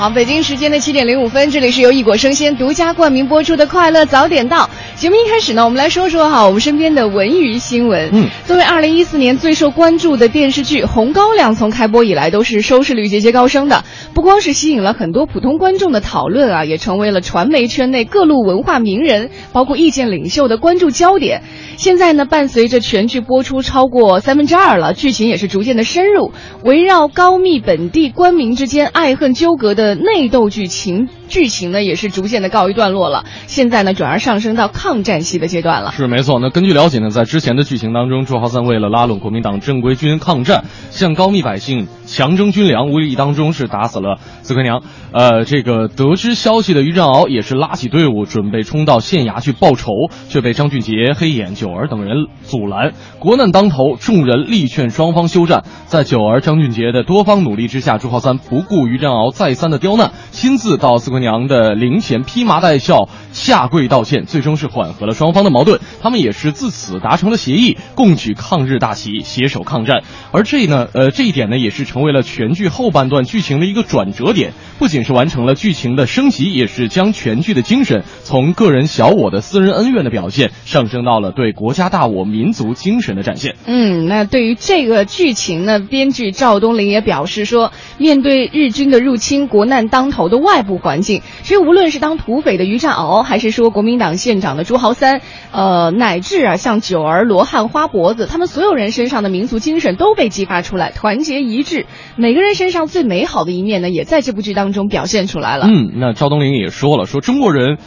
好，北京时间的七点零五分，这里是由一果生鲜独家冠名播出的《快乐早点到》节目。一开始呢，我们来说说哈我们身边的文娱新闻。嗯，作为二零一四年最受关注的电视剧《红高粱》，从开播以来都是收视率节节高升的，不光是吸引了很多普通观众的讨论啊，也成为了传媒圈内各路文化名人，包括意见领袖的关注焦点。现在呢，伴随着全剧播出超过三分之二了，剧情也是逐渐的深入，围绕高密本地官民之间爱恨纠葛的内斗剧情，剧情呢也是逐渐的告一段落了。现在呢，转而上升到抗战戏的阶段了。是没错。那根据了解呢，在之前的剧情当中，朱浩三为了拉拢国民党正规军抗战，向高密百姓强征军粮，无意当中是打死了四奎娘。呃，这个得知消息的于占鳌也是拉起队伍准备冲到县衙去报仇，却被张俊杰、黑眼、九儿等人阻拦。国难当头，众人力劝双方休战。在九儿、张俊杰的多方努力之下，朱浩三不顾于占鳌再三的刁难，亲自到四姑娘的灵前披麻戴孝下跪道歉，最终是缓和了双方的矛盾。他们也是自此达成了协议，共举抗日大旗，携手抗战。而这呢，呃，这一点呢，也是成为了全剧后半段剧情的一个转折点。不仅是完成了剧情的升级，也是将全剧的精神从个人小我的私人恩怨的表现，上升到了对国家大我、民族精神的展现。嗯，那对于这个剧情呢，编剧赵东林也表示说，面对日军的入侵、国难当头的外部环境，其实无论是当土匪的于占鳌，还是说国民党县长的朱豪三，呃，乃至啊像九儿、罗汉、花脖子，他们所有人身上的民族精神都被激发出来，团结一致，每个人身上最美好的一面呢，也在这部剧当中表现出来了。嗯，那赵东林也说了，说中国人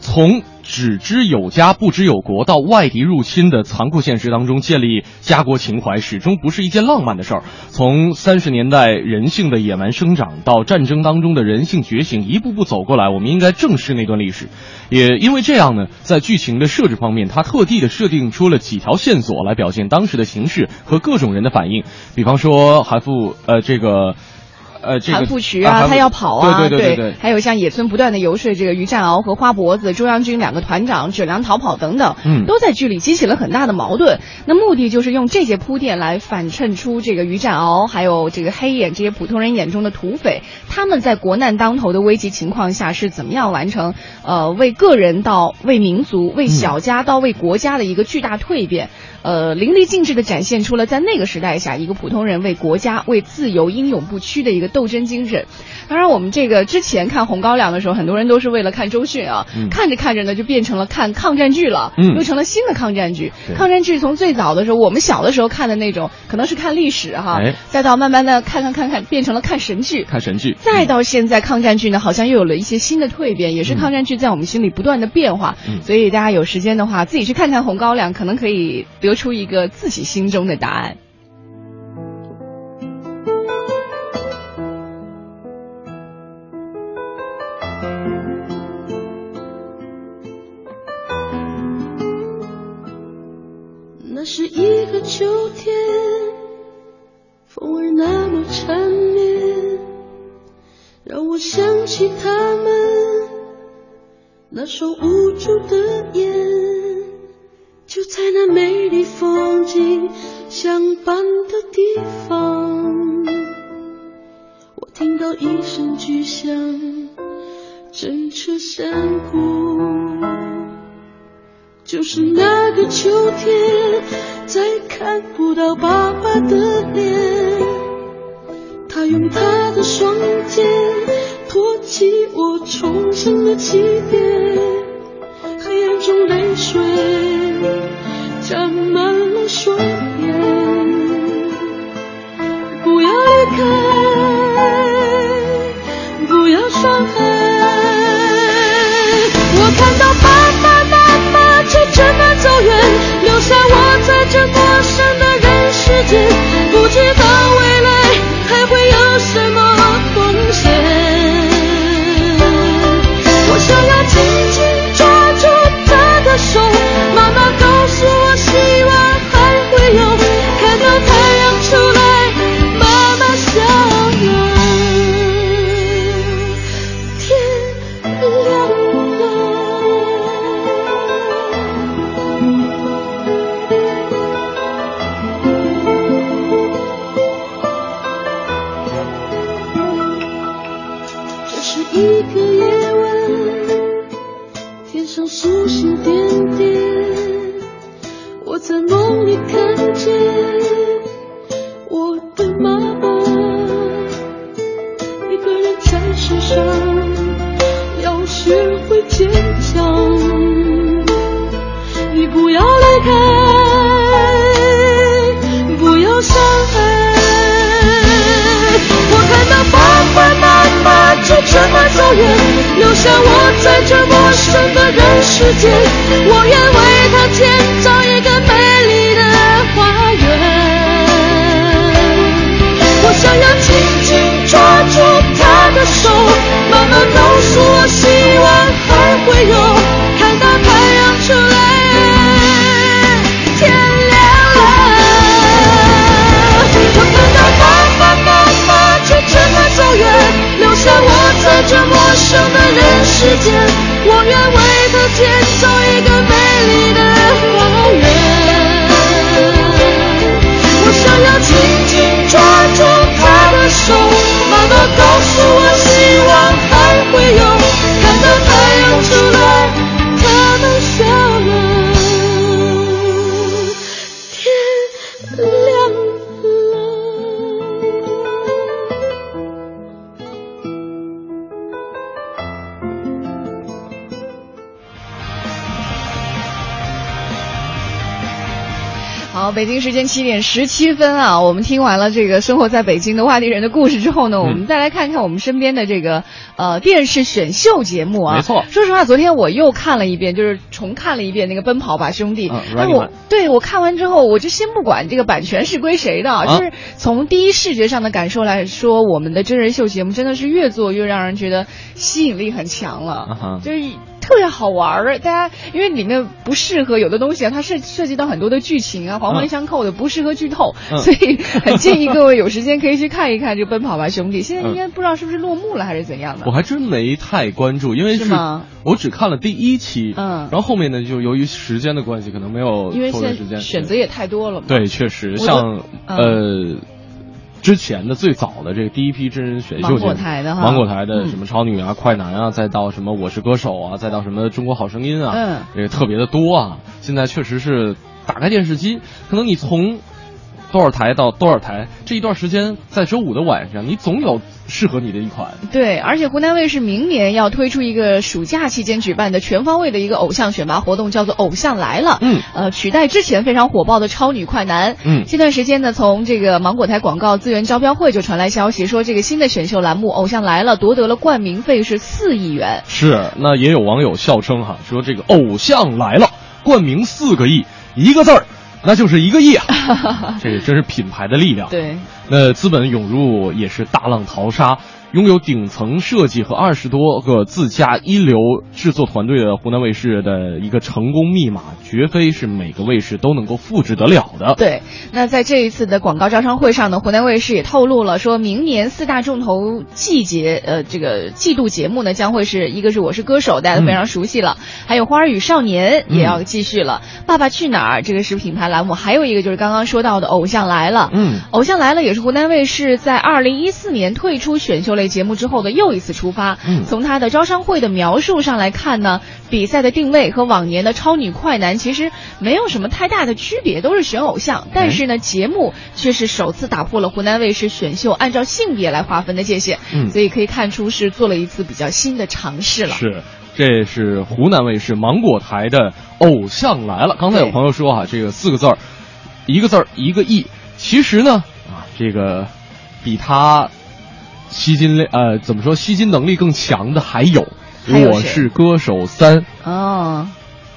从只知有家不知有国到外敌入侵的残酷现实当中建立家国情怀，始终不是一件浪漫的事儿。从三十年代人性的野蛮生长到战争当中的人性觉醒，一步步走过来，我们应该正视那段历史。也因为这样呢，在剧情的设置方面，他特地的设定出了几条线索来表现当时的形势和各种人的反应。比方说韩复，呃，这个。呃，这个韩复渠啊，他要跑啊，对对对对对，还有像野村不断的游说这个于占鳌和花脖子、中央军两个团长卷粮逃跑等等，嗯都在剧里激起了很大的矛盾。那目的就是用这些铺垫来反衬出这个于占鳌还有这个黑眼这些普通人眼中的土匪，他们在国难当头的危急情况下是怎么样完成呃为个人到为民族、为小家到为国家的一个巨大蜕变。呃，淋漓尽致地展现出了在那个时代下，一个普通人为国家、为自由英勇不屈的一个斗争精神。当然，我们这个之前看《红高粱》的时候，很多人都是为了看周迅啊，嗯看着看着呢，就变成了看抗战剧了，嗯又成了新的抗战剧。抗战剧从最早的时候，我们小的时候看的那种，可能是看历史哈，哎再到慢慢的看看看看，变成了看神剧。看神剧，再到现在，抗战剧呢，好像又有了一些新的蜕变，也是嗯抗战剧在我们心里不断的变化。嗯所以大家有时间的话，自己去看看《红高粱》，可能可以得出一个自己心中的答案。那是一个秋天，风儿那么缠绵，让我想起他们那双无助的眼，相伴的地方，我听到一声巨响，震彻山谷。就是那个秋天，再看不到爸爸的脸。他用他的双肩托起我重生的起点，黑暗中泪水沾满双眼。不要离开，不要伤害。我看到爸爸妈妈就这么走远，留下我在这陌生的北京时间七点十七分啊，我们听完了这个生活在北京的外地人的故事之后呢，我们再来看看我们身边的这个呃电视选秀节目啊。没错。说实话，昨天我又看了一遍，就是重看了一遍那个《奔跑吧兄弟》嗯哎我对我看完之后，我就先不管这个版权是归谁的，就是从第一视觉上的感受来说，我们的真人秀节目真的是越做越让人觉得吸引力很强了。啊哈。就是特别好玩儿。大家因为里面不适合有的东西啊，它是涉及到很多的剧情啊，环环相扣的，不适合剧透，嗯所以很建议各位有时间可以去看一看这个《奔跑吧兄弟》。现在嗯应该不知道是不是落幕了还是怎样的我。还真没太关注，因为是吗我只看了第一期，嗯然后后面呢，就由于时间的关系，可能没有因为现。在选择也太多了嘛。对，确实像嗯呃。之前的最早的这个第一批真人选秀节目，芒果台的哈。芒果台的嗯。什么超女啊、快男啊，再到什么我是歌手啊，再到什么中国好声音啊，嗯。这个特别的多啊。现在确实是打开电视机，可能你从多少台到多少台，这一段时间在周五的晚上，你总有适合你的一款。对，而且湖南卫视明年要推出一个暑假期间举办的全方位的一个偶像选拔活动，叫做《偶像来了》。嗯，呃，取代之前非常火爆的超女快男。嗯这段时间呢，从这个芒果台广告资源招标会就传来消息，说这个新的选秀栏目《偶像来了》夺得了冠名费是四亿元。是，那也有网友笑称哈，说这个偶像来了，冠名四个亿，一个字儿，那就是一个亿啊！这个真是品牌的力量。对，那资本涌入也是大浪淘沙，拥有顶层设计和二十多个自家一流制作团队的湖南卫视的一个成功密码，绝非是每个卫视都能够复制得了的。对，那在这一次的广告招商会上呢，湖南卫视也透露了，说明年四大重头季节，呃，这个季度节目呢，将会是一个是我是歌手，大家都非常熟悉了，还有花儿与少年也要继续了，爸爸去哪儿这个是品牌栏目，还有一个就是刚刚说到的偶像来了，嗯，偶像来了也是湖南卫视在二零一四年退出选秀类节目之后的又一次出发。嗯从他的招商会的描述上来看呢，比赛的定位和往年的超女快男其实没有什么太大的区别，都是选偶像。但是呢，节目却是首次打破了湖南卫视选秀按照性别来划分的界限。嗯所以可以看出是做了一次比较新的尝试了。是，这是湖南卫视芒果台的《偶像来了》。刚才有朋友说哈、这个四个字儿，一个字儿一个亿。其实呢，啊，这个比他吸金类呃怎么说吸金能力更强的还有《我是歌手三》。哦，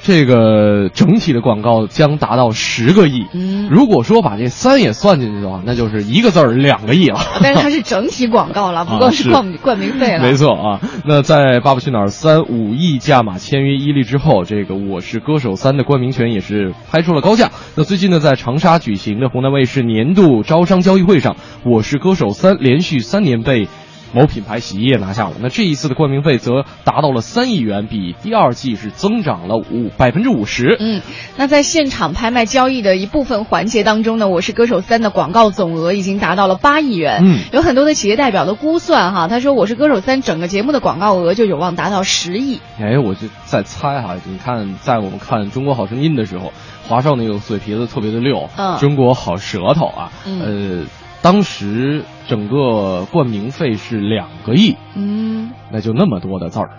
这个整体的广告将达到十个亿。嗯如果说把这三也算进去的话，那就是一个字儿两个亿了。但是它是整体广告了，不光是是冠冠名费了。没错啊，那在《爸爸去哪儿三》五亿价码签约伊利之后，这个《我是歌手三》的冠名权也是拍出了高价。那最近呢，在长沙举行的湖南卫视年度招商交易会上，《我是歌手三》连续三年被某品牌洗衣液拿下了。那这一次的冠名费则达到了三亿元，比第二季是增长了五百分之五十。嗯，那在现场拍卖交易的一部分环节当中呢，《我是歌手三》的广告总额已经达到了八亿元。嗯，有很多的企业代表的估算哈，他说《我是歌手三》整个节目的广告额就有望达到十亿。哎，我就在猜哈，你看，在我们看《中国好声音》的时候，华少那个嘴皮子特别的溜，嗯中国好舌头啊，嗯呃，当时整个冠名费是两个亿，嗯，那就那么多的字儿。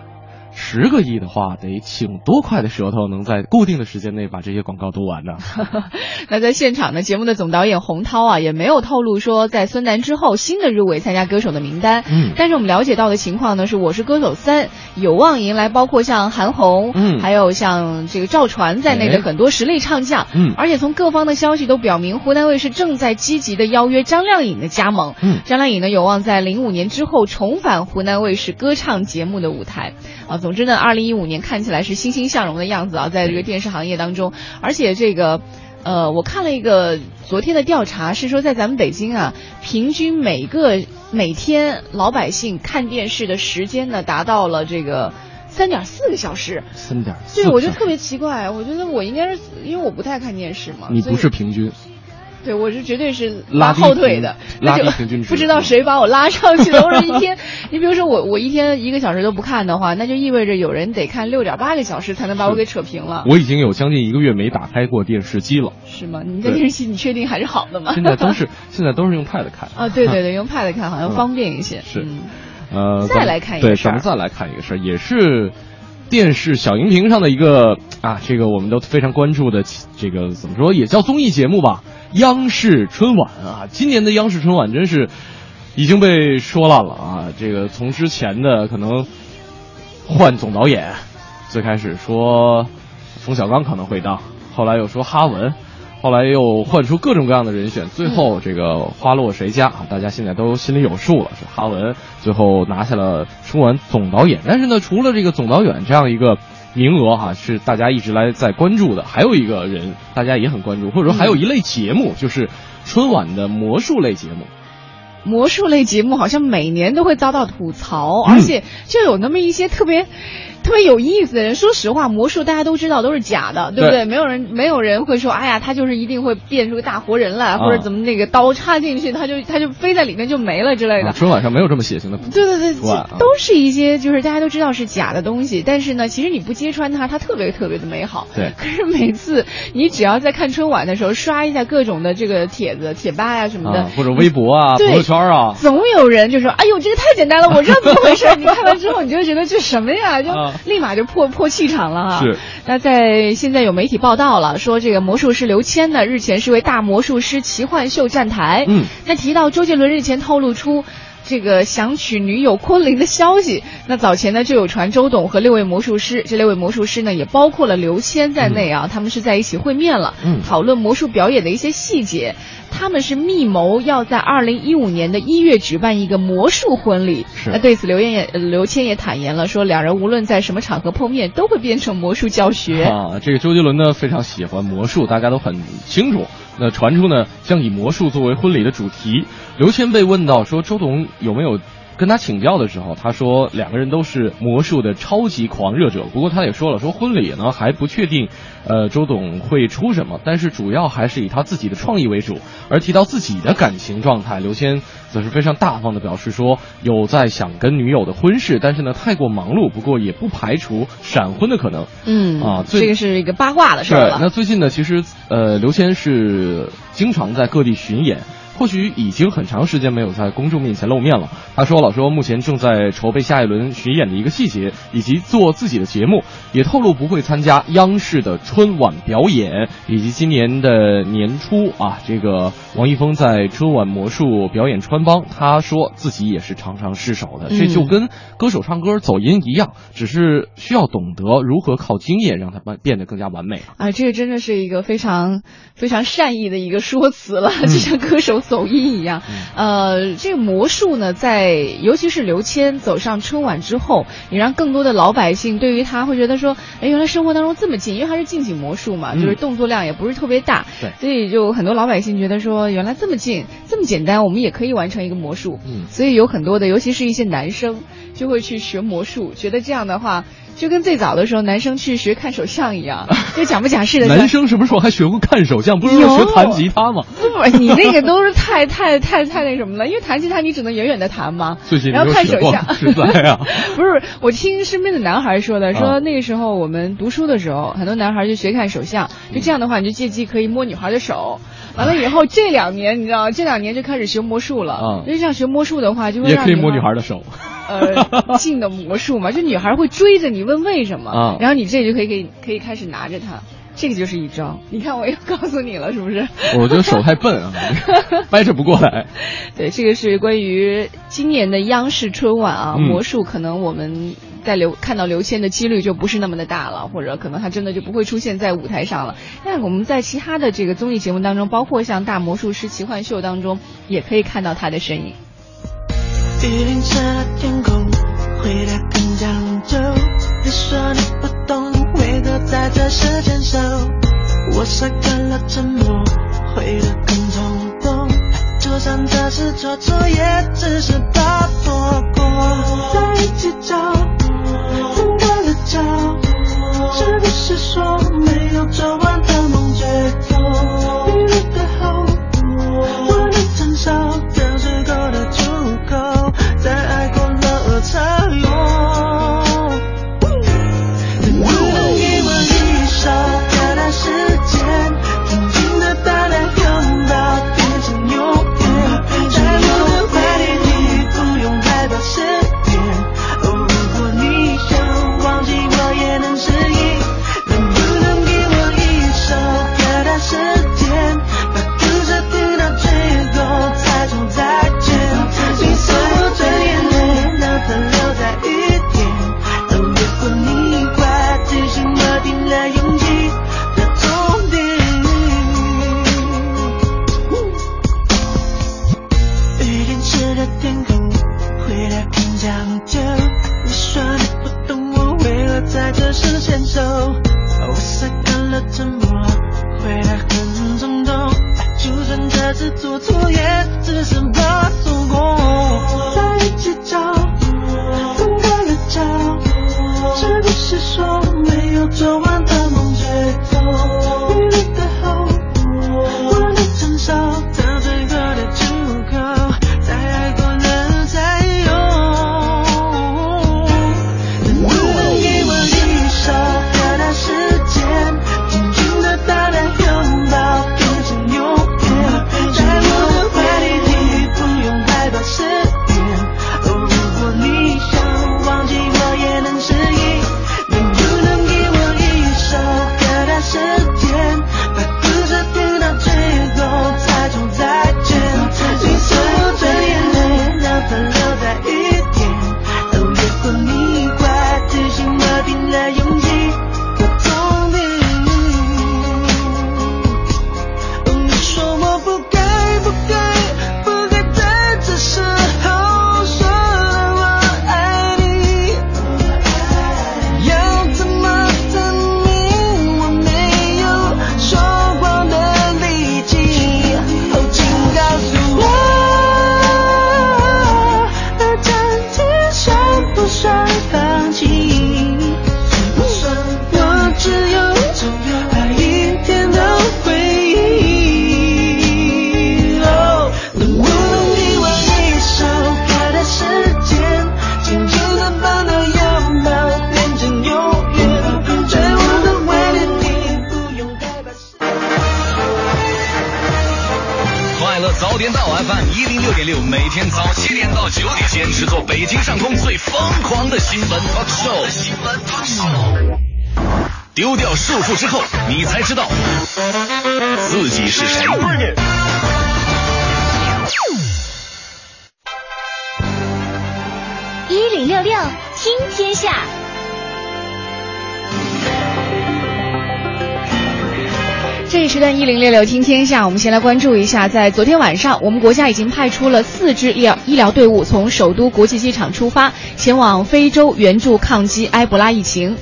十个亿的话，得请多快的舌头能在固定的时间内把这些广告读完呢？那在现场呢，节目的总导演洪涛啊，也没有透露说在孙楠之后新的入围参加歌手的名单。嗯但是我们了解到的情况呢，是《我是歌手三》有望迎来包括像韩红，嗯还有像这个赵传在内哎的很多实力唱将。嗯而且从各方的消息都表明，湖南卫视正在积极的邀约张靓颖的加盟。嗯张靓颖呢有望在零五年之后重返湖南卫视歌唱节目的舞台。啊，总之呢，二零一五年看起来是欣欣向荣的样子啊，在这个电视行业当中，而且这个。呃，我看了一个昨天的调查，是说在咱们北京啊，平均每个每天老百姓看电视的时间呢，达到了这个三点四个小时。三点四。对，我就特别奇怪，我觉得我应该是因为我不太看电视嘛，你不是平均，对，我是绝对是拉后腿的，拉那就 不知道谁把我拉上去的。我说一天，你比如说我我一天一个小时都不看的话，那就意味着有人得看六点八个小时才能把我给扯平了，我已经有将近一个月没打开过电视机了。是吗？你的电视机你确定还是好的吗？现在都是现在都是用 Pad 看啊，对对对，用 Pad 看好像嗯方便一些。是嗯呃，再来看一个，事儿咱们再来看一个事儿，也是电视小荧屏上的一个啊，这个我们都非常关注的这个怎么说，也叫综艺节目吧，央视春晚啊，今年的央视春晚真是已经被说烂了啊，这个从之前的可能换总导演，最开始说冯小刚可能会当，后来又说哈文。后来又换出各种各样的人选，最后这个花落谁家啊？大家现在都心里有数了，是哈文最后拿下了春晚总导演。但是呢，除了这个总导演这样一个名额哈、是大家一直来在关注的，还有一个人大家也很关注，或者说还有一类节目，就是春晚的魔术类节目。魔术类节目好像每年都会遭到吐槽，嗯而且就有那么一些特别。特别有意思的人，说实话，魔术大家都知道都是假的，对不对？对没有人没有人会说，哎呀，他就是一定会变出个大活人来，啊或者怎么那个刀插进去，他就他就飞在里面就没了之类的。啊春晚上没有这么血腥的。对 对对，这都是一些就是大家都知道是假的东西，但是呢，其实你不揭穿它，它特别特别的美好。对可是每次你只要在看春晚的时候刷一下各种的这个帖子、贴吧呀、什么的，啊，或者微博啊、朋友圈啊，总有人就说：“哎呦，这个太简单了，我知道怎么回事。”你看完之后，你就觉得这什么呀，就啊立马就破破气场了哈。是。那在现在有媒体报道了，说这个魔术师刘谦呢，日前是为大魔术师奇幻秀站台。嗯。那提到周杰伦日前透露出。这个想娶女友昆凌的消息，那早前呢就有传周董和六位魔术师，这六位魔术师呢也包括了刘谦在内啊，他们是在一起会面了，嗯讨论魔术表演的一些细节。他们是密谋要在二零一五年的一月举办一个魔术婚礼。是那对此刘燕也呃刘谦也坦言了，说两人无论在什么场合碰面，都会变成魔术教学。啊，这个周杰伦呢非常喜欢魔术，大家都很清楚。那传出呢将以魔术作为婚礼的主题。刘谦被问到说周董有没有跟他请教的时候，他说两个人都是魔术的超级狂热者。不过他也说了，说婚礼呢还不确定，呃，周董会出什么，但是主要还是以他自己的创意为主。而提到自己的感情状态，刘谦则是非常大方的表示说，有在想跟女友的婚事，但是呢太过忙碌，不过也不排除闪婚的可能。嗯啊这个是一个八卦的事儿，了。那最近呢，其实呃，刘谦是经常在各地巡演。或许已经很长时间没有在公众面前露面了。他说老，说目前正在筹备下一轮巡演的一个细节，以及做自己的节目，也透露不会参加央视的春晚表演，以及今年的年初啊，这个王一峰在春晚魔术表演穿帮，他说自己也是常常失手的，这就嗯跟歌手唱歌走音一样，只是需要懂得如何靠经验让它变变得更加完美。啊，这个真的是一个非常非常善意的一个说辞了，嗯就像歌手走音一样。呃，这个魔术呢，在尤其是刘谦走上春晚之后，也让更多的老百姓对于他会觉得说，哎，原来生活当中这么近，因为他是近景魔术嘛，就是动作量也不是特别大，对，所以就很多老百姓觉得说，原来这么近，这么简单，我们也可以完成一个魔术。嗯，所以有很多的，尤其是一些男生，就会去学魔术，觉得这样的话。就跟最早的时候男生去学看手相一样，就假不假式的。男生什么时候还学过看手相？不是说学弹吉他吗？不，你那个都是太太太太那什么了。因为弹吉他你只能远远的弹嘛。然后看手相。实在啊。不是，我听身边的男孩说的，说那个时候我们读书的时候，很多男孩就学看手相，就这样的话你就借机可以摸女孩的手。完了以后这两年你知道，这两年就开始学魔术了。嗯。因为这样学魔术的话，就会也可以摸女孩的手。呃，进的魔术嘛，就女孩会追着你问为什么，然后你这就可以可以可以开始拿着它，这个就是一招。你看我又告诉你了，是不是？我觉得手太笨啊，掰扯不过来。对，这个是关于今年的央视春晚啊，魔术可能我们在刘看到刘谦的几率就不是那么的大了，或者可能他真的就不会出现在舞台上了。但我们在其他的这个综艺节目当中，包括像《大魔术师奇幻秀》当中，也可以看到他的身影。雨淋湿了天空，回答更讲究。你说你不懂，为何在这时牵手？我晒干了沉默，回得更冲动。就算这是做错，也只是怕错过。在一起找，怎么了找？是不是说没有做完的梦绝段一零六六听天下，我们先来关注一下，在昨天晚上，我们国家已经派出了四支医疗医疗队伍从首都国际机场出发，前往非洲援助抗击埃博拉疫情。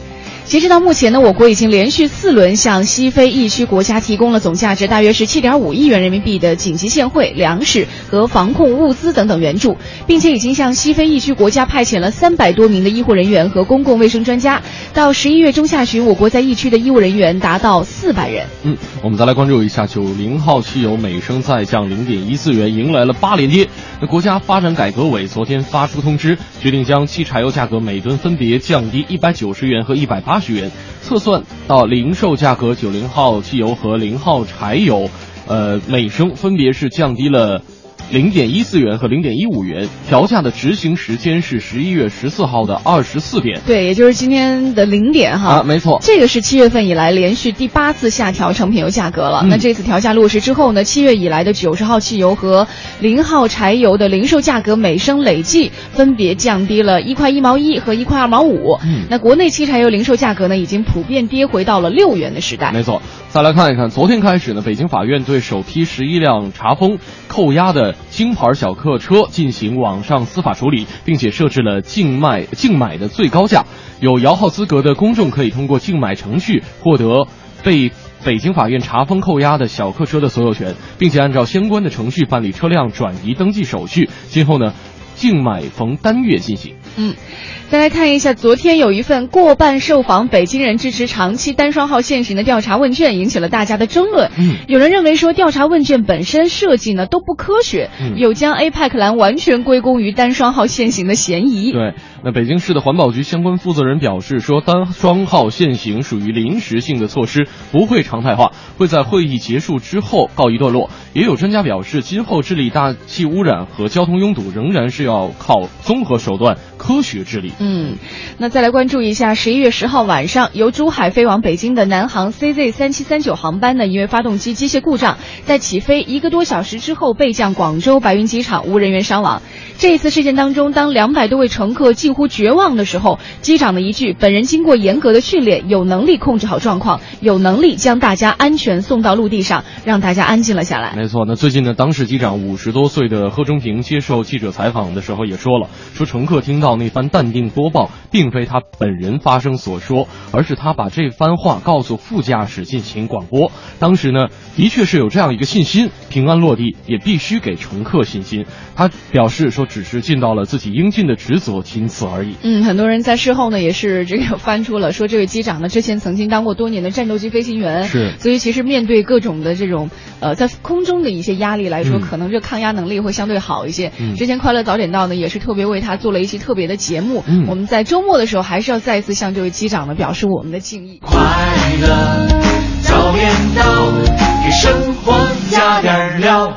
截止到目前呢，我国已经连续四轮向西非疫区国家提供了总价值大约是七点五亿元人民币的紧急现汇、粮食和防控物资等等援助，并且已经向西非疫区国家派遣了三百多名的医护人员和公共卫生专家。到十一月中下旬，我国在疫区的医务人员达到四百人。嗯，我们再来关注一下九零号汽油每升再降零点一四元，迎来了八连跌。那国家发展改革委昨天发出通知，决定将汽柴油价格每吨分别降低一百九十元和一百八十元，测算到零售价格，九零号汽油和零号柴油，呃，每升分别是降低了。零点一四元和零点一五元，调价的执行时间是十一月十四号的二十四点。对，也就是今天的零点哈。啊，没错。这个是七月份以来连续第八次下调成品油价格了。嗯那这次调价落实之后呢，七月以来的九十号汽油和零号柴油的零售价格每升累计分别降低了一块一毛一和一块二毛五。嗯那国内汽柴油零售价格呢，已经普遍跌回到了六元的时代。没错，再来看一看，昨天开始呢，北京法院对首批十一辆查封、扣押的京牌小客车进行网上司法处理，并且设置了竞卖竞买的最高价。有摇号资格的公众可以通过竞买程序获得被北京法院查封扣押的小客车的所有权，并且按照相关的程序办理车辆转移登记手续。今后呢，竞买逢单月进行。嗯，再来看一下，昨天有一份过半受访北京人支持长期单双号限行的调查问卷，引起了大家的争论。嗯有人认为说调查问卷本身设计呢都不科学，嗯有将 APEC 蓝完全归功于单双号限行的嫌疑。对，那北京市的环保局相关负责人表示说，单双号限行属于临时性的措施，不会常态化，会在会议结束之后告一段落。也有专家表示，今后治理大气污染和交通拥堵，仍然是要靠综合手段、科学治理。嗯，那再来关注一下，十一月十号晚上，由珠海飞往北京的南航 CZ 三七三九航班呢，因为发动机机械故障，在起飞一个多小时之后备降广州白云机场，无人员伤亡。这一次事件当中，当两百多位乘客近乎绝望的时候，机长的一句“本人经过严格的训练，有能力控制好状况，有能力将大家安全送到陆地上”，让大家安静了下来。没错，那最近呢，当事机长五十多岁的贺中平接受记者采访的时候也说了，说乘客听到那番淡定播报，并非他本人发声所说，而是他把这番话告诉副驾驶进行广播。当时呢，的确是有这样一个信心，平安落地，也必须给乘客信心。他表示说，只是尽到了自己应尽的职责，仅此而已。嗯，很多人在事后呢也是这个翻出了说，这位机长呢之前曾经当过多年的战斗机飞行员，是所以其实面对各种的这种呃在空中的一些压力来说，嗯可能这抗压能力会相对好一些。嗯之前快乐早点到呢也是特别为他做了一期特别的节目，嗯我们在周末的时候还是要再一次向这位机长呢表示我们的敬意。快乐早点到，给生活加点料。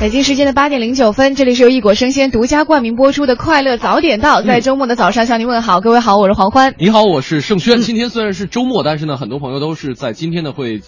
北京时间的八点零九分，这里是由一果生鲜独家冠名播出的《快乐早点到》，在周末的早上向您问好，各位好，我是黄欢。你好，我是盛嗯轩。今天虽然是周末，但是呢，很多朋友都是在今天呢会。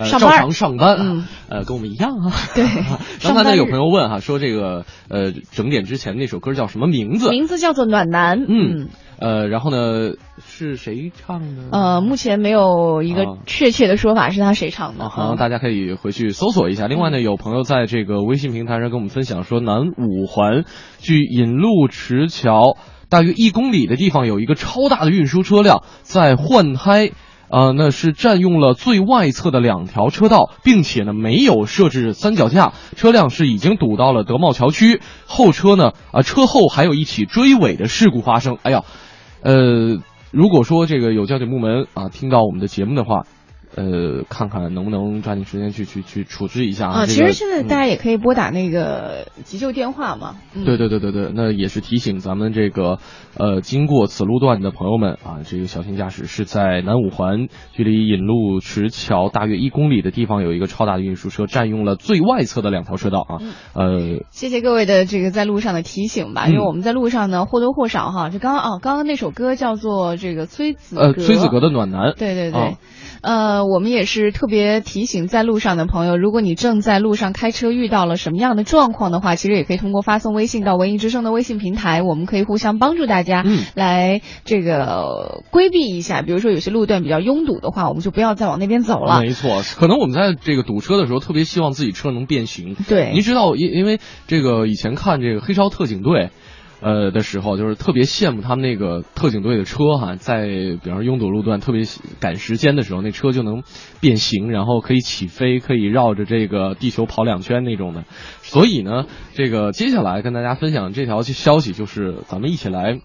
呃，照常上班啊，嗯呃，跟我们一样啊。对 刚才呢，有朋友问哈、说这个呃，整点之前那首歌叫什么名字？名字叫做暖男，嗯，呃，然后呢，是谁唱的？呃，目前没有一个啊确切的说法是他谁唱的。啊，好，大家可以回去搜索一下。另外呢，有朋友在这个微信平台上跟我们分享说，南五环距引路池桥大约一公里的地方有一个超大的运输车辆在换胎。啊，那是占用了最外侧的两条车道，并且呢没有设置三脚架，车辆是已经堵到了德茂桥区。后车呢，啊、车后还有一起追尾的事故发生。哎呀，呃，如果说这个有交警部门啊听到我们的节目的话，呃，看看能不能抓紧时间去去去处置一下啊，这个其实现在嗯大家也可以拨打那个急救电话嘛。嗯、对对对对对，那也是提醒咱们这个呃经过此路段的朋友们啊，这个小心驾驶。是在南五环距离引路池桥大约一公里的地方，有一个超大的运输车占用了最外侧的两条车道啊。呃，谢谢各位的这个在路上的提醒吧，因为嗯我们在路上呢或多或少哈，就刚刚哦，刚刚那首歌叫做这个崔子呃，崔子格的暖男。对对对，啊呃，呃，我们也是特别提醒在路上的朋友，如果你正在路上开车遇到了什么样的状况的话，其实也可以通过发送微信到文艺之声的微信平台，我们可以互相帮助大家，嗯来这个规避一下。比如说有些路段比较拥堵的话，我们就不要再往那边走了。没错，可能我们在这个堵车的时候，特别希望自己车能变形。对您知道，因因为这个以前看这个黑超特警队。呃的时候，就是特别羡慕他们那个特警队的车哈，在比方说拥堵路段特别赶时间的时候，那车就能变形，然后可以起飞，可以绕着这个地球跑两圈那种的。所以呢，这个接下来跟大家分享这条消息，就是咱们一起来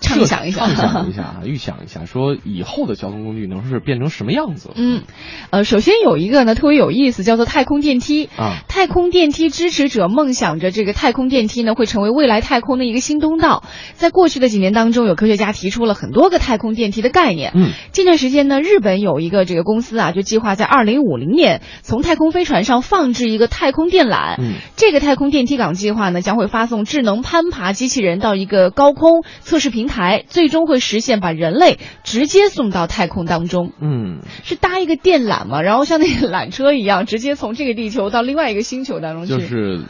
畅想一下畅想一下，预想一下，说以后的交通工具能是变成什么样子？嗯，呃，首先有一个呢特别有意思，叫做太空电梯啊。太空电梯支持者梦想着这个太空电梯呢会成为未来太空的一个新通道。在过去的几年当中，有科学家提出了很多个太空电梯的概念。嗯，近段时间呢，日本有一个这个公司啊，就计划在二零五零年从太空飞船上放置一个太空电缆。嗯，这个太空电梯港计划呢，将会发送智能攀爬机器人到一个高空测试平台，最终会实现把人类直接送到太空当中。嗯，是搭一个电缆嘛，然后像那个缆车一样，直接从这个地球到另外一个星球当中去。就是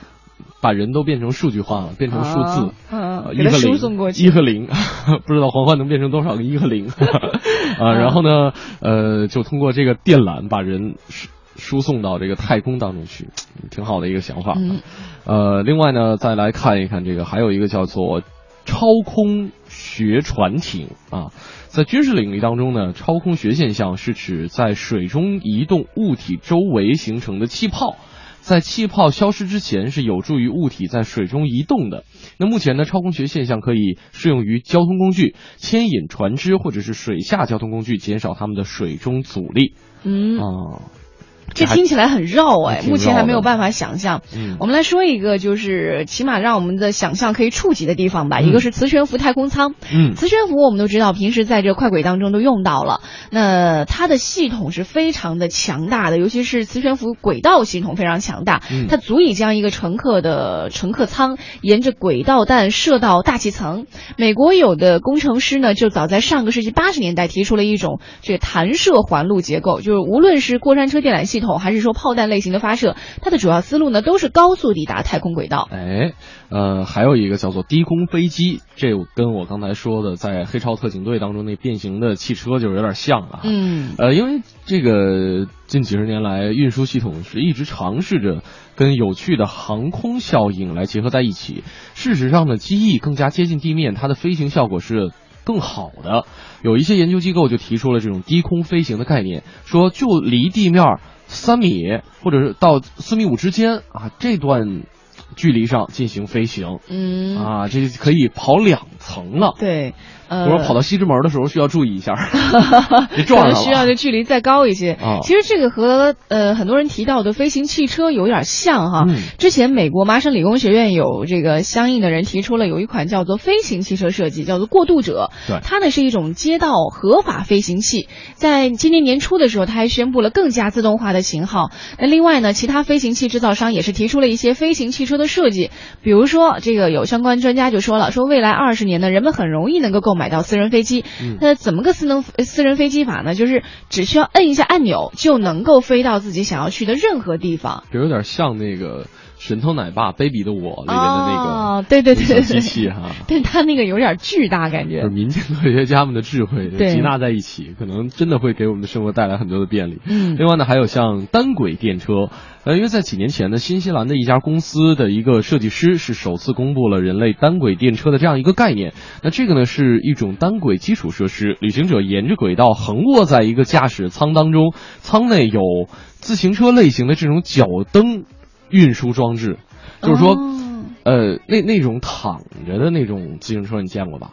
把人都变成数据化了，变成数字，嗯，一和零送过去，一和零，不知道黄欢能变成多少个一和零 啊？然后呢，呃，就通过这个电缆把人输输送到这个太空当中去，挺好的一个想法。嗯、呃，另外呢，再来看一看这个，还有一个叫做超空学船艇啊。在军事领域当中呢，超空学现象是指在水中移动物体周围形成的气泡。在气泡消失之前，是有助于物体在水中移动的。那目前呢，超空学现象可以适用于交通工具、牵引船只或者是水下交通工具，减少它们的水中阻力。嗯啊。这听起来很绕哎，目前还没有办法想象。嗯，我们来说一个，就是起码让我们的想象可以触及的地方吧。嗯一个是磁悬浮太空舱。嗯，磁悬浮我们都知道，平时在这快轨当中都用到了。那它的系统是非常的强大的，尤其是磁悬浮轨道系统非常强大，嗯它足以将一个乘客的乘客舱沿着轨道弹射到大气层。美国有的工程师呢，就早在上个世纪八十年代提出了一种这个弹射环路结构，就是无论是过山车电缆系统，还是说炮弹类型的发射，它的主要思路呢都是高速抵达太空轨道。哎，呃，还有一个叫做低空飞机，这跟我刚才说的在黑超特警队当中那变形的汽车就是有点像了。嗯，呃，因为这个近几十年来，运输系统是一直尝试着跟有趣的航空效应来结合在一起。事实上呢，机翼更加接近地面，它的飞行效果是更好的。有一些研究机构就提出了这种低空飞行的概念，说就离地面三米或者是到四米五之间啊这段距离上进行飞行。嗯啊，这可以跑两层了。对，呃，如果跑到西直门的时候，需要注意一下，别可撞上了。能需要的距离再高一些。啊其实这个和呃很多人提到的飞行汽车有点像哈。嗯之前美国麻省理工学院有这个相应的人提出了有一款叫做飞行汽车设计，叫做过渡者。对它呢是一种街道合法飞行器。在今年年初的时候，它还宣布了更加自动化的型号。那另外呢，其他飞行器制造商也是提出了一些飞行汽车的设计，比如说这个有相关专家就说了，说未来二十年呢，人们很容易能够购买到私人飞机。嗯那怎么个私能私人飞机法呢？就是只需要摁一下按钮，就能够飞到自己想要去的任何地方。这有点像那个《神偷奶爸》《卑鄙的我》里面的那个哦，对对对对机器哈。但它那个有点巨大，感觉就是。民间科学家们的智慧对集纳在一起，可能真的会给我们的生活带来很多的便利。嗯另外呢，还有像单轨电车，呃，因为在几年前呢，新西兰的一家公司的一个设计师是首次公布了人类单轨电车的这样一个概念。那这个呢是一种单轨基础设施，旅行者沿着轨道横卧在一个驾驶舱当中，舱内有自行车类型的这种脚蹬运输装置，就是说，哦呃，那那种躺着的那种自行车你见过吧？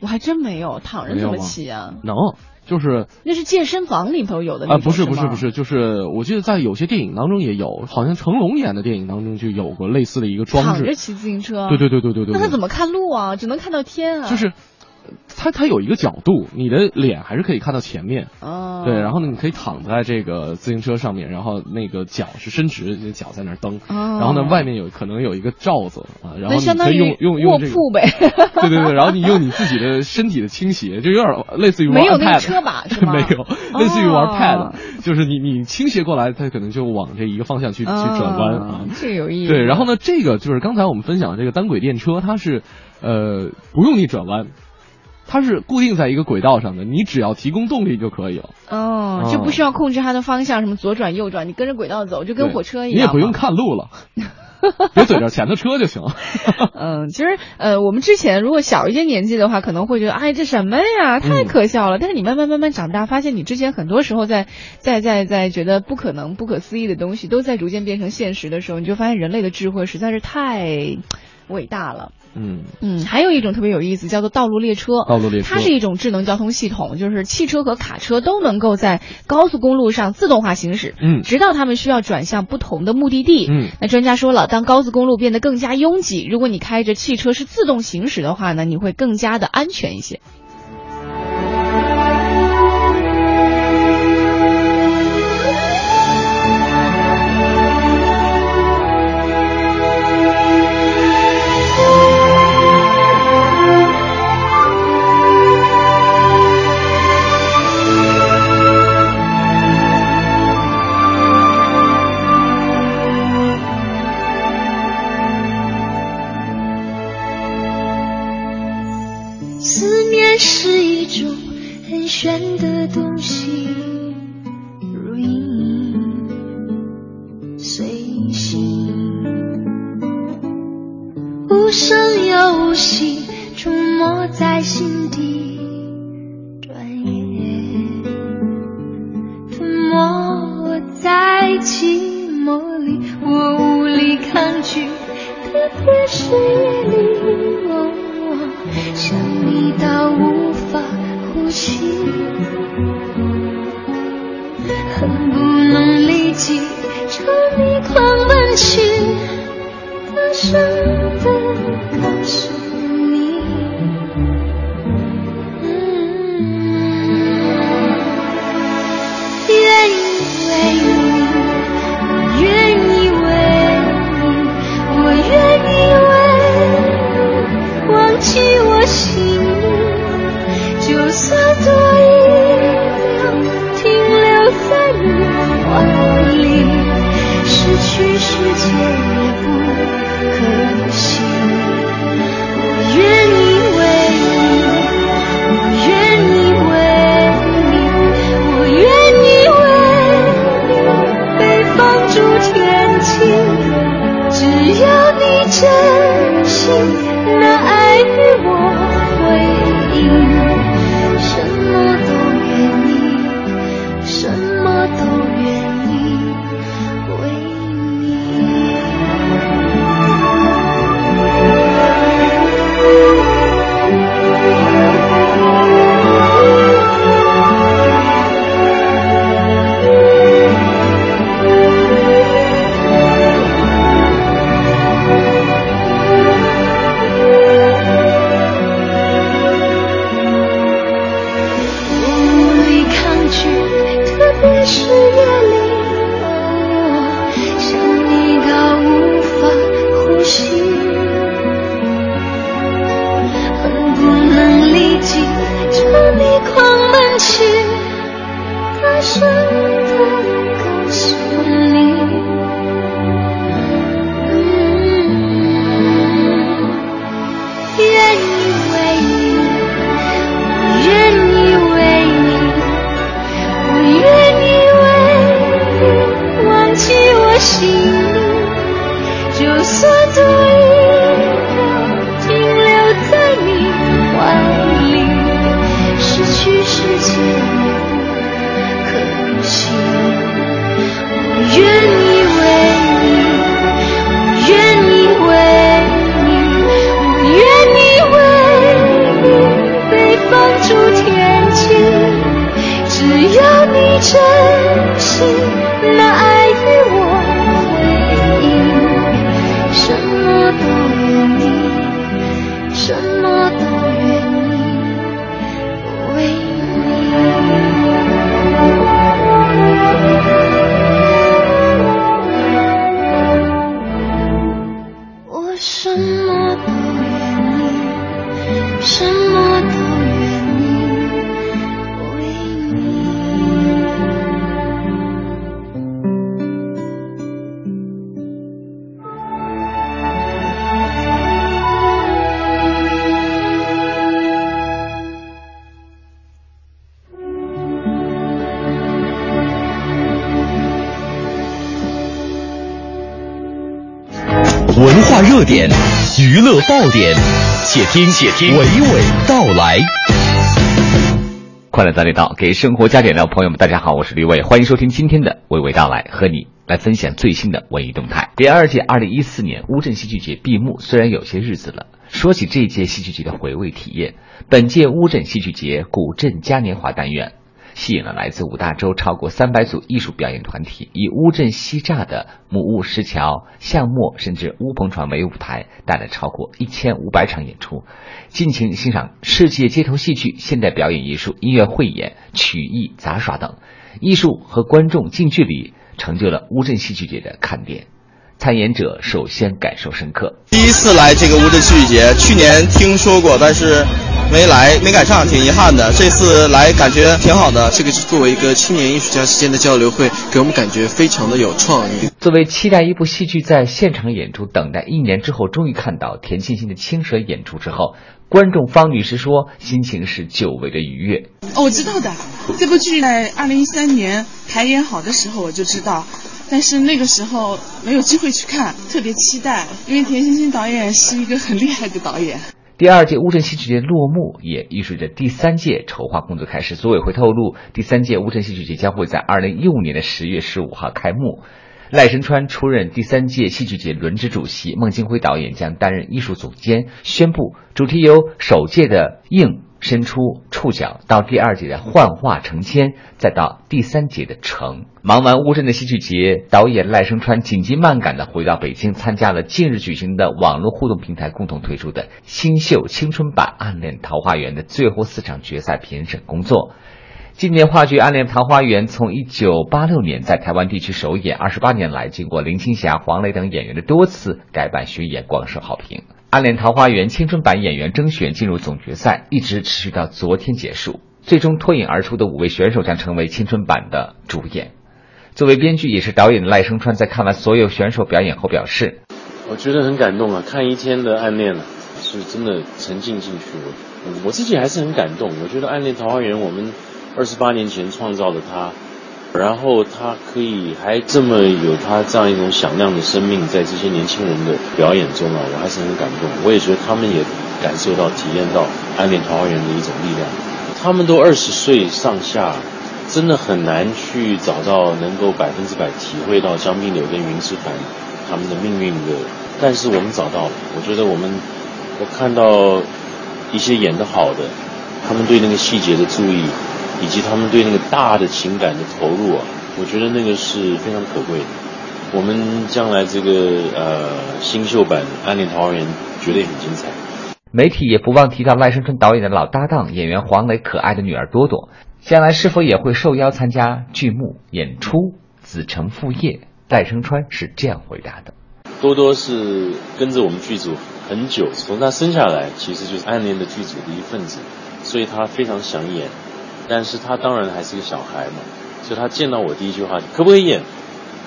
我还真没有躺着怎么骑啊？能，就是那是健身房里头有的啊，种不是不是不是，就是我记得在有些电影当中也有，好像成龙演的电影当中就有过类似的一个装置。躺着骑自行车。对对对对对对。那他怎么看路啊？只能看到天啊。就是，他他有一个角度，你的脸还是可以看到前面。哦。对，然后呢，你可以躺在这个自行车上面，然后那个脚是伸直，这脚在那儿蹬，哦然后呢，外面有可能有一个罩子啊，然后你可以用用用这个。对对对，然后你用你自己的身体的倾斜，就有点类似于玩没有那个车把是吗 没有，类似于玩哦 pad，、就是你你倾斜过来，它可能就往这一个方向去、去转弯啊。这个有意思。对，然后呢，这个就是刚才我们分享的这个单轨电车，它是呃不用你转弯，它是固定在一个轨道上的，你只要提供动力就可以了。哦，就不需要控制它的方向，什么左转右转，你跟着轨道走，就跟火车一样。你也不用。看路了，别怼着前头车就行了。嗯，其实呃，我们之前如果小一些年纪的话，可能会觉得，哎，这什么呀，太可笑了。但是你慢慢慢慢长大，发现你之前很多时候在在在在觉得不可能、不可思议的东西，都在逐渐变成现实的时候，你就发现人类的智慧实在是太伟大了。嗯，嗯，还有一种特别有意思，叫做道路列车。道路列车它是一种智能交通系统，就是汽车和卡车都能够在高速公路上自动化行驶。嗯直到他们需要转向不同的目的地。嗯，那专家说了，当高速公路变得更加拥挤，如果你开着汽车是自动行驶的话呢，你会更加的安全一些。热点，娱乐爆点，且听且听娓娓道来。快乐早点到，给生活加点料，朋友们，大家好，我是李伟，欢迎收听今天的娓娓道来，和你来分享最新的文艺动态。第二届二零一四年乌镇戏剧节闭幕，虽然有些日子了，说起这届戏剧节的回味体验，本届乌镇戏剧节古镇嘉年华单元。吸引了来自五大洲超过三百组艺术表演团体，以乌镇西栅的母屋石桥、巷陌甚至乌篷船为舞台，带来超过一千五百场演出，尽情欣赏世界街头戏剧、现代表演艺术、音乐汇演、曲艺杂耍等，艺术和观众近距离，成就了乌镇戏剧节的看点。参演者首先感受深刻，第一次来这个乌镇戏剧节，去年听说过，但是。没来，没赶上，挺遗憾的。这次来感觉挺好的。这个是作为一个青年艺术家之间的交流会，给我们感觉非常的有创意。作为期待一部戏剧在现场演出，等待一年之后终于看到田沁鑫的青蛇演出之后，观众方女士说，心情是久违的愉悦。哦，我知道的，这部剧在二零一三年排演好的时候我就知道，但是那个时候没有机会去看，特别期待，因为田沁鑫导演是一个很厉害的导演。第二届乌镇戏剧节落幕，也预示着第三届筹划工作开始。组委会透露，第三届乌镇戏剧节将会在二零一五年的十月十五号开幕。赖声川出任第三届戏剧节轮值主席，孟京辉导演将担任艺术总监。宣布主题由首届的应。伸出触角到第二节的幻化成千，再到第三节的成。忙完乌镇的戏剧节，导演赖声川紧急慢赶的回到北京，参加了近日举行的网络互动平台共同推出的新秀青春版《暗恋桃花源》的最后四场决赛评审工作。今年话剧《暗恋桃花源》从一九八六年在台湾地区首演，二十八年来，经过林青霞、黄磊等演员的多次改版巡演，广受好评。《暗恋桃花源》青春版演员征选进入总决赛，一直持续到昨天结束。最终脱颖而出的五位选手将成为青春版的主演。作为编剧也是导演赖声川在看完所有选手表演后表示：“我觉得很感动啊，看一天的暗恋是真的沉浸进去了。我自己还是很感动。我觉得《暗恋桃花源》，我们二十八年前创造的它。”然后他可以还这么有他这样一种响亮的生命，在这些年轻人的表演中啊，我还是很感动。我也觉得他们也感受到、体验到《暗恋桃花源》的一种力量。他们都二十岁上下，真的很难去找到能够百分之百体会到江滨柳跟云之凡他们的命运的。但是我们找到了，我觉得我们我看到一些演得好的，他们对那个细节的注意。以及他们对那个大的情感的投入啊，我觉得那个是非常可贵的。我们将来这个呃新秀版《暗恋桃花源》绝对很精彩。媒体也不忘提到赖声川导演的老搭档演员黄磊可爱的女儿多多，将来是否也会受邀参加剧目演出《子承父业》？赖声川是这样回答的：多多是跟着我们剧组很久，从他生下来其实就是暗恋的剧组的一份子，所以他非常想演。但是他当然还是个小孩嘛，所以他见到我第一句话，可不可以演？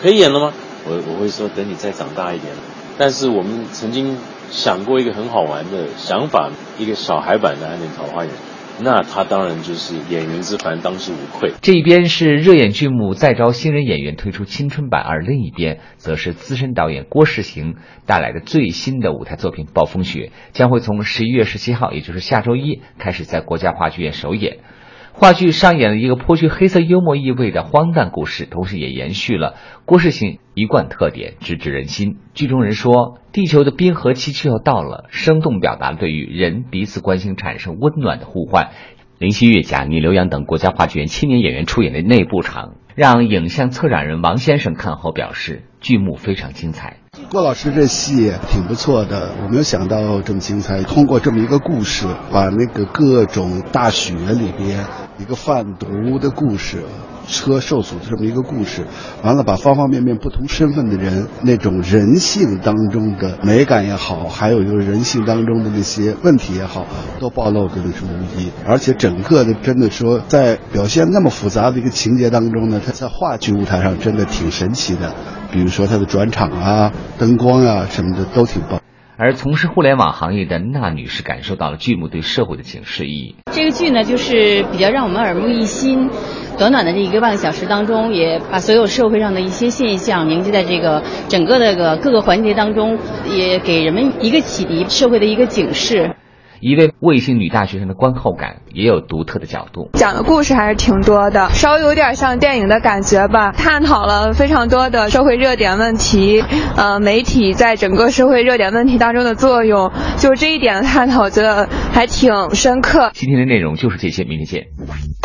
可以演了吗？我我会说等你再长大一点。但是我们曾经想过一个很好玩的想法，一个小孩版的《暗恋桃花源》，那他当然就是演员之凡当之无愧。这一边是热演剧目再招新人演员推出青春版，而另一边则是资深导演郭世行带来的最新的舞台作品《暴风雪》，将会从十一月十七号，也就是下周一开始在国家话剧院首演。话剧上演了一个颇具黑色幽默意味的荒诞故事，同时也延续了郭世行一贯特点，直指人心。剧中人说：“地球的冰河期就要到了”，生动表达了对于人彼此关心产生温暖的呼唤。林希月、贾尼、刘洋等国家话剧院青年演员出演的内部场，让影像策展人王先生看后表示，剧目非常精彩。郭老师这戏挺不错的，我没有想到这么精彩。通过这么一个故事，把那个各种大学里边一个贩毒的故事。车受阻的这么一个故事，完了把方方面面不同身份的人那种人性当中的美感也好，还有就是人性当中的那些问题也好，都暴露的是无疑。而且整个的真的说，在表现那么复杂的一个情节当中呢，他在话剧舞台上真的挺神奇的。比如说他的转场啊、灯光啊什么的都挺棒。而从事互联网行业的那女士感受到了剧目对社会的警示意义。这个剧呢，就是比较让我们耳目一新。短短的这一个半个小时当中，也把所有社会上的一些现象凝聚在这个整个的个各个环节当中，也给人们一个启迪，社会的一个警示。一位卫星女大学生的观后感也有独特的角度，讲的故事还是挺多的，稍微有点像电影的感觉吧，探讨了非常多的社会热点问题，呃，媒体在整个社会热点问题当中的作用，就这一点的探讨，我觉得还挺深刻。今天的内容就是这些，明天见。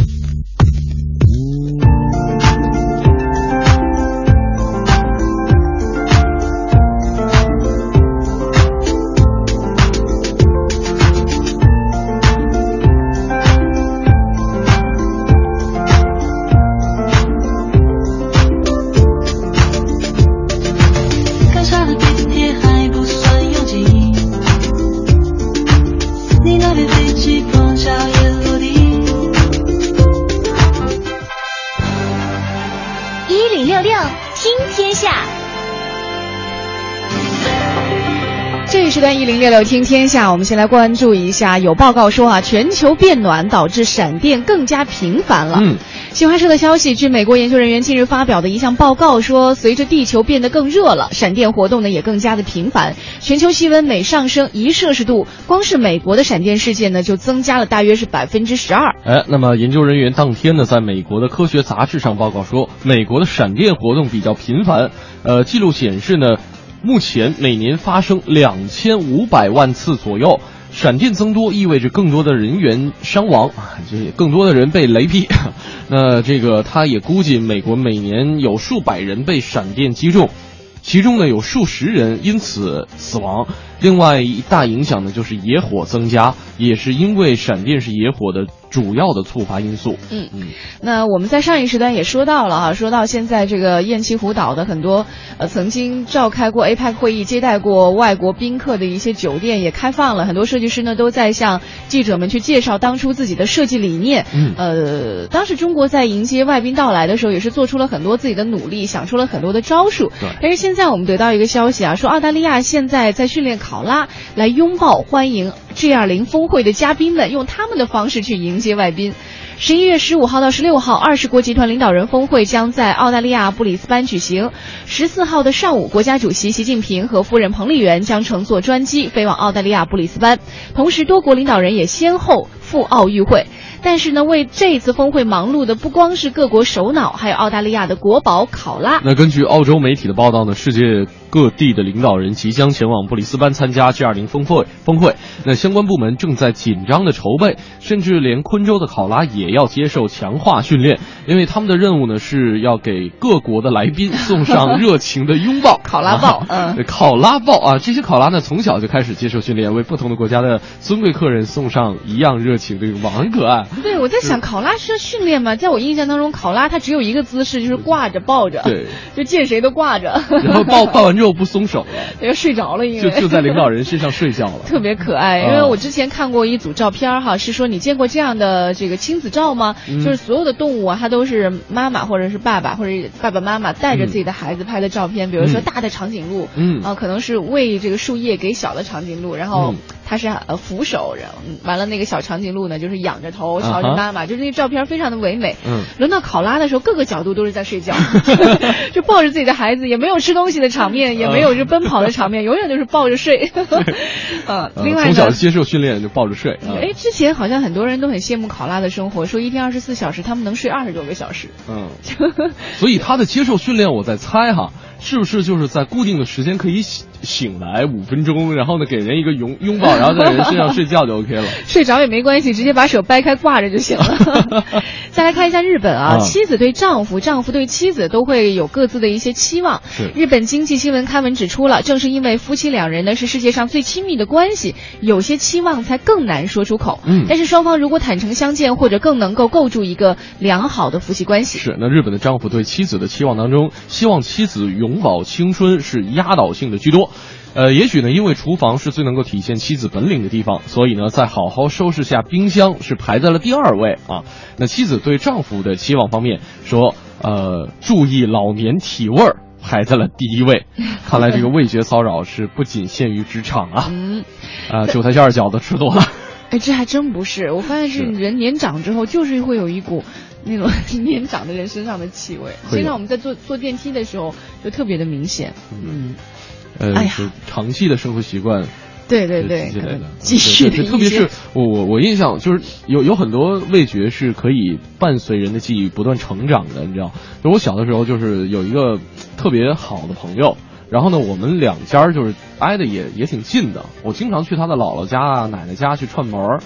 零六六听天下，我们先来关注一下，有报告说啊，全球变暖导致闪电更加频繁了。嗯。新华社的消息，据美国研究人员近日发表的一项报告说，随着地球变得更热了，闪电活动呢也更加的频繁。全球气温每上升一摄氏度，光是美国的闪电事件呢就增加了大约是百分之十二。哎，那么研究人员当天呢，在美国的科学杂志上报告说，美国的闪电活动比较频繁。呃，记录显示呢，目前每年发生两千五百万次左右。闪电增多意味着更多的人员伤亡啊，这更多的人被雷劈。那这个他也估计，美国每年有数百人被闪电击中，其中呢有数十人因此死亡。另外一大影响呢就是野火增加，也是因为闪电是野火的主要的触发因素。嗯嗯，那我们在上一时段也说到了哈，说到现在这个雁栖湖岛的很多呃曾经召开过 APEC 会议、接待过外国宾客的一些酒店也开放了，很多设计师呢都在向记者们去介绍当初自己的设计理念。嗯，呃，当时中国在迎接外宾到来的时候，也是做出了很多自己的努力，想出了很多的招数。对，但是现在我们得到一个消息啊，说澳大利亚现在在训练考考拉来拥抱欢迎 G20 峰会的嘉宾们，用他们的方式去迎接外宾。十一月十五号到十六号，二十国集团领导人峰会将在澳大利亚布里斯班举行。十四号的上午，国家主席习近平和夫人彭丽媛将乘坐专机飞往澳大利亚布里斯班，同时多国领导人也先后赴奥运会。但是呢，为这次峰会忙碌的不光是各国首脑，还有澳大利亚的国宝考拉。那根据澳洲媒体的报道呢，世界各地的领导人即将前往布里斯班参加 G20 峰会。峰会，那相关部门正在紧张的筹备，甚至连昆州的考拉也要接受强化训练，因为他们的任务呢是要给各国的来宾送上热情的拥抱。考拉抱，嗯，考拉抱啊，这些考拉呢从小就开始接受训练，为不同的国家的尊贵客人送上一样热情的拥抱，很可爱。对，我在想，考拉是训练吗？在我印象当中，考拉它只有一个姿势，就是挂着抱着，对，就见谁都挂着，然后抱抱完之后不松手了，要睡着了，因为。就就在领导人身上睡觉了，特别可爱。因为我之前看过一组照片哈，是说你见过这样的这个亲子照吗？嗯、就是所有的动物啊，它都是妈妈或者是爸爸或者爸爸妈妈带着自己的孩子拍的照片，比如说大的长颈鹿，嗯。啊，可能是喂这个树叶给小的长颈鹿，然后它是呃扶手，然后完了那个小长颈鹿呢就是仰着头朝着妈妈，就是那照片。非常的唯美。嗯，轮到考拉的时候，各个角度都是在睡觉，就抱着自己的孩子，也没有吃东西的场面，也没有就奔跑的场面，永远都是抱着睡。呃，另外从小接受训练就抱着睡。哎，之前好像很多人都很羡慕考拉的生活，说一天二十四小时，他们能睡二十多个小时。嗯，所以他的接受训练，我在猜哈。是不是就是在固定的时间可以醒醒来五分钟，然后呢给人一个拥拥抱，然后在人身上睡觉就 OK 了？睡着也没关系，直接把手掰开挂着就行了。再来看一下日本啊，妻子对丈夫，丈夫对妻子都会有各自的一些期望。是日本经济新闻刊文指出了，正是因为夫妻两人呢是世界上最亲密的关系，有些期望才更难说出口。嗯，但是双方如果坦诚相见，或者更能够构筑一个良好的夫妻关系。是那日本的丈夫对妻子的期望当中，希望妻子永葆青春。是压倒性的居多，呃，也许呢，因为厨房是最能够体现妻子本领的地方，所以呢，在好好收拾下冰箱是排在了第二位啊。那妻子对丈夫的期望方面说，呃，注意老年体味儿排在了第一位。看来这个味觉骚扰是不仅限于职场啊，嗯，啊，韭菜馅儿饺子吃多了。哎，这还真不是，我发现是人年长之后，就是会有一股那种 年长的人身上的气味。现在我们在坐坐电梯的时候就特别的明显。嗯，呃，哎呀是长期的生活习惯。对对对继续的特别是我我我印象就是有有很多味觉是可以伴随人的记忆不断成长的，你知道？就我小的时候就是有一个特别好的朋友，然后呢，我们两家就是挨得也也挺近的，我经常去他的姥姥家啊、奶奶家去串门儿。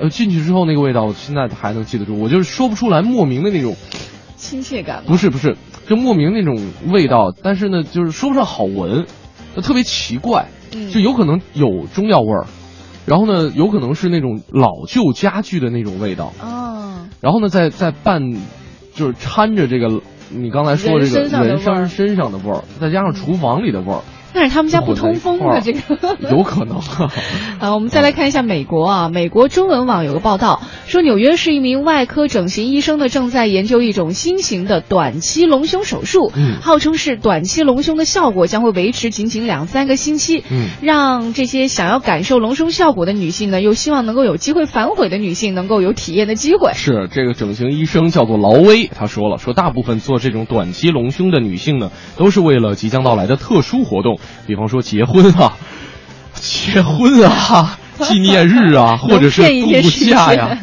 呃，进去之后那个味道，我现在还能记得住，我就是说不出来莫名的那种，亲切感。不是不是，就莫名那种味道，但是呢，就是说不上好闻，就特别奇怪，嗯。就有可能有中药味儿，然后呢，有可能是那种老旧家具的那种味道，哦，然后呢，再再拌，就是掺着这个你刚才说的这个人身上的人身身上的味儿，再加上厨房里的味儿，那是他们家不通风的这个。有可能。啊，我们再来看一下美国啊，美国中文网有个报道说，纽约市一名外科整形医生呢正在研究一种新型的短期隆胸手术，嗯号称是短期隆胸的效果将会维持仅仅两三个星期，嗯让这些想要感受隆胸效果的女性呢，又希望能够有机会反悔的女性能够有体验的机会。是这个整形医生叫做劳威，他说了，说大部分做这种短期隆胸的女性呢，都是为了即将到来的特殊活动，比方说结婚啊，结婚啊，纪念日啊，或者是度假呀。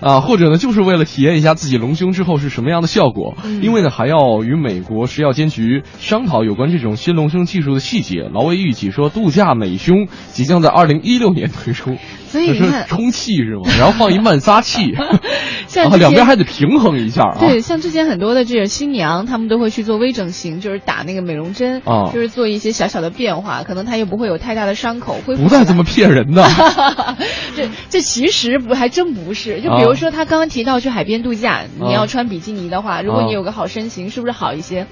啊，或者呢，就是为了体验一下自己隆胸之后是什么样的效果，嗯因为呢，还要与美国食药监局商讨有关这种新隆胸技术的细节。劳威预计说，度假美胸即将在二零一六年推出，所以你看充气是吗？然后放一慢撒气，啊，像之前两边还得平衡一下啊。对，像之前很多的这个新娘，她们都会去做微整形，就是打那个美容针，啊就是做一些小小的变化，可能她又不会有太大的伤口，恢复不带这么骗人的。这这其实不还真不是，就比如说他刚刚提到去海边度假，你要穿比基尼的话，如果你有个好身形，是不是好一些？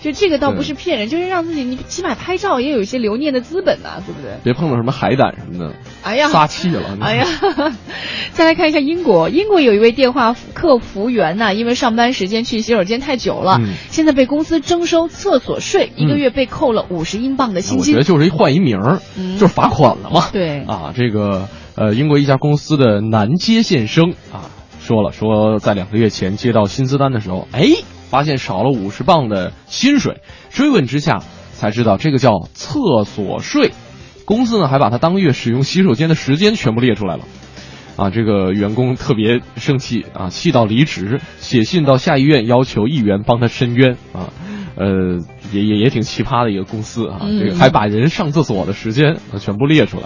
就这个倒不是骗人，就是让自己你起码拍照也有一些留念的资本呐、对不对？别碰到什么海胆什么的，哎呀，撒气了。哎呀，再来看一下英国，英国有一位电话客服员呐、因为上班时间去洗手间太久了，嗯现在被公司征收厕所税，一个嗯月被扣了五十英镑的薪金。我觉得就是一换一名儿，嗯就是罚款了嘛。对啊，这个呃，英国一家公司的南接线生啊说了，说在两个月前接到薪资单的时候，哎，发现少了五十磅的薪水，追问之下才知道这个叫厕所税。公司呢还把他当月使用洗手间的时间全部列出来了。啊，这个员工特别生气啊，气到离职，写信到下议院要求议员帮他申冤啊，呃，也也也挺奇葩的一个公司啊，嗯这个还把人上厕所的时间啊全部列出来。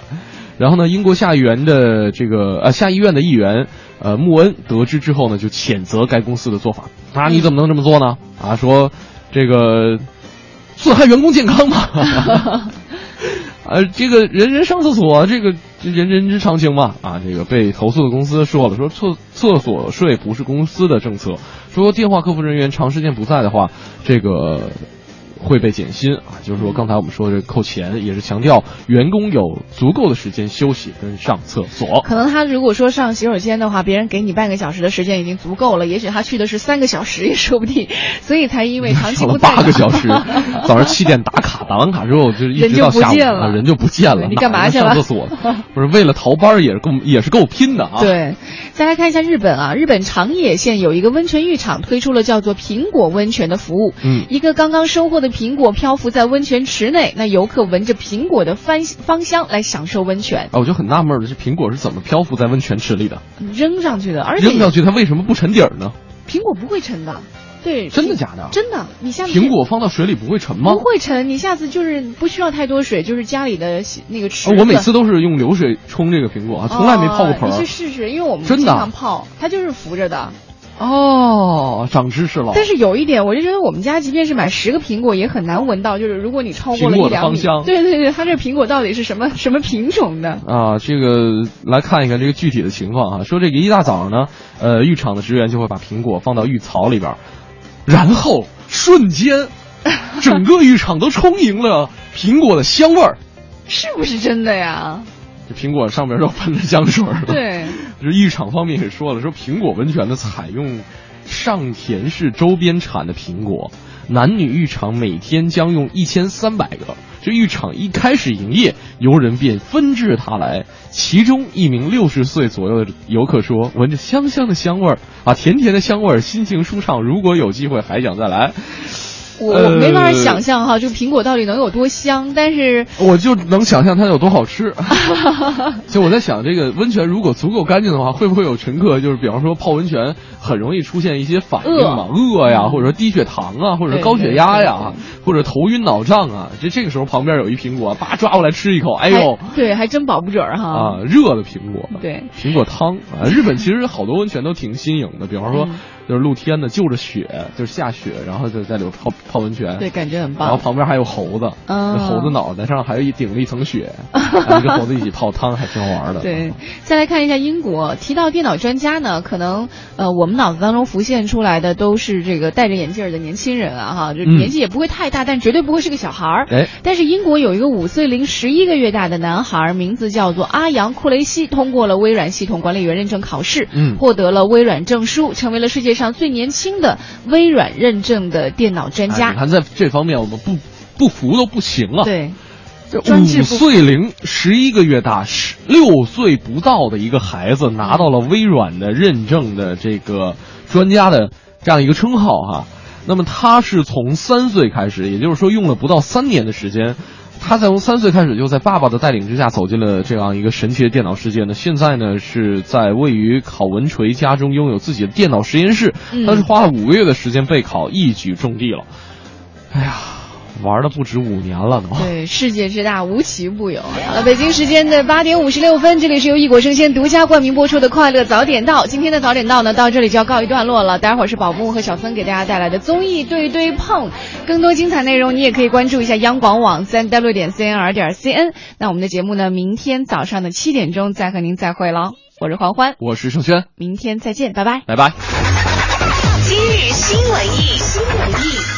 然后呢，英国下议员的这个呃下议院的议员呃穆恩得知之后呢，就谴责该公司的做法啊，你怎么能这么做呢？啊，说这个损害员工健康嘛。呃，这个人人上厕所，这个人人之常情嘛。啊，这个被投诉的公司说了，说厕厕所税不是公司的政策，说电话客服人员长时间不在的话，这个会被减薪啊。就是说刚才我们说这扣钱，也是强调员工有足够的时间休息跟上厕所。可能他如果说上洗手间的话，别人给你半个小时的时间已经足够了，也许他去的是三个小时也说不定，所以才因为长期不在 八个小时，早上七点打卡，打完卡之后就一直到下午不见了啊人就不见了。你干嘛去了上厕所，不是为了逃班也是够也是够拼的啊。对，再来看一下日本啊，日本长野县有一个温泉浴场推出了叫做苹果温泉的服务。嗯一个刚刚收获的苹果漂浮在温泉池内，那游客闻着苹果的芳芳香来享受温泉，啊，我就很纳闷儿的，这苹果是怎么漂浮在温泉池里的？扔上去的，而且扔上去它为什么不沉底儿呢？苹果不会沉的。对，真的假的？真的，你下次苹果放到水里不会沉吗？不会沉，你下次就是不需要太多水，就是家里的那个池子。啊我每次都是用流水冲这个苹果，啊，从来没泡过盆哦你去。试试，因为我们经常泡，它就是浮着的。哦，长知识了。但是有一点，我就觉得我们家即便是买十个苹果，也很难闻到，就是如果你超过了一两米，芳香对对对，它这苹果到底是什么什么品种的？啊，这个来看一看这个具体的情况啊。说这个一大早呢，呃，浴场的职员就会把苹果放到浴槽里边儿，然后瞬间，整个浴场都充盈了苹果的香味儿。是不是真的呀？这苹果上面都喷着香水儿了。对，这浴场方面也说了，说苹果温泉呢采用上田市周边产的苹果，男女浴场每天将用一千三百个。这浴场一开始营业，游人便纷至沓来。其中一名六十岁左右的游客说：“闻着香香的香味儿啊，甜甜的香味儿，心情舒畅。如果有机会，还想再来。”我我没法想象哈，就苹果到底能有多香，但是我就能想象它有多好吃。就我在想，这个温泉如果足够干净的话，会不会有乘客就是比方说泡温泉很容易出现一些反应嘛，饿呀，或者说低血糖啊，或者高血压呀，或者头晕脑胀啊，这这个时候旁边有一苹果，叭抓过来吃一口，哎呦，对，还真保不准哈。啊，热的苹果，对，苹果汤啊，日本其实好多温泉都挺新颖的，比方说。就是露天的，就着雪，就是下雪，然后就在里头泡泡温泉，对，感觉很棒。然后旁边还有猴子，嗯，猴子脑袋上还有一顶了一层雪，跟猴子一起泡汤，还挺好玩的。对，再来看一下英国，提到电脑专家呢，可能呃我们脑子当中浮现出来的都是这个戴着眼镜的年轻人啊，哈，就年纪也不会太大，但绝对不会是个小孩儿。哎，但是英国有一个五岁零十一个月大的男孩，名字叫做阿扬库雷西，通过了微软系统管理员认证考试，嗯，获得了微软证书，成为了世界上最年轻。的微软认证的电脑专家，你看在这方面我们不不服都不行啊！对，五岁零十一个月大，十六岁不到的一个孩子拿到了微软的认证的这个专家的这样一个称号哈。那么他是从三岁开始，也就是说用了不到三年的时间。他从三岁开始就在爸爸的带领之下走进了这样一个神奇的电脑世界呢。现在呢是在位于考文垂家中拥有自己的电脑实验室。他是花了五个月的时间备考，一举中第了。哎呀！玩了不止五年了都。对，世界之大，无奇不有。好了，北京时间的八点五十六分，这里是由异果生鲜独家冠名播出的《快乐早点到》。今天的早点到呢，到这里就要告一段落了。待会儿是宝木和小森给大家带来的综艺对对碰，更多精彩内容你也可以关注一下央广网三 w 点 cnr 点 cn。那我们的节目呢，明天早上的七点钟再和您再会喽。我是黄欢，我是盛轩，明天再见，拜拜，拜拜。今日新文艺，新文艺。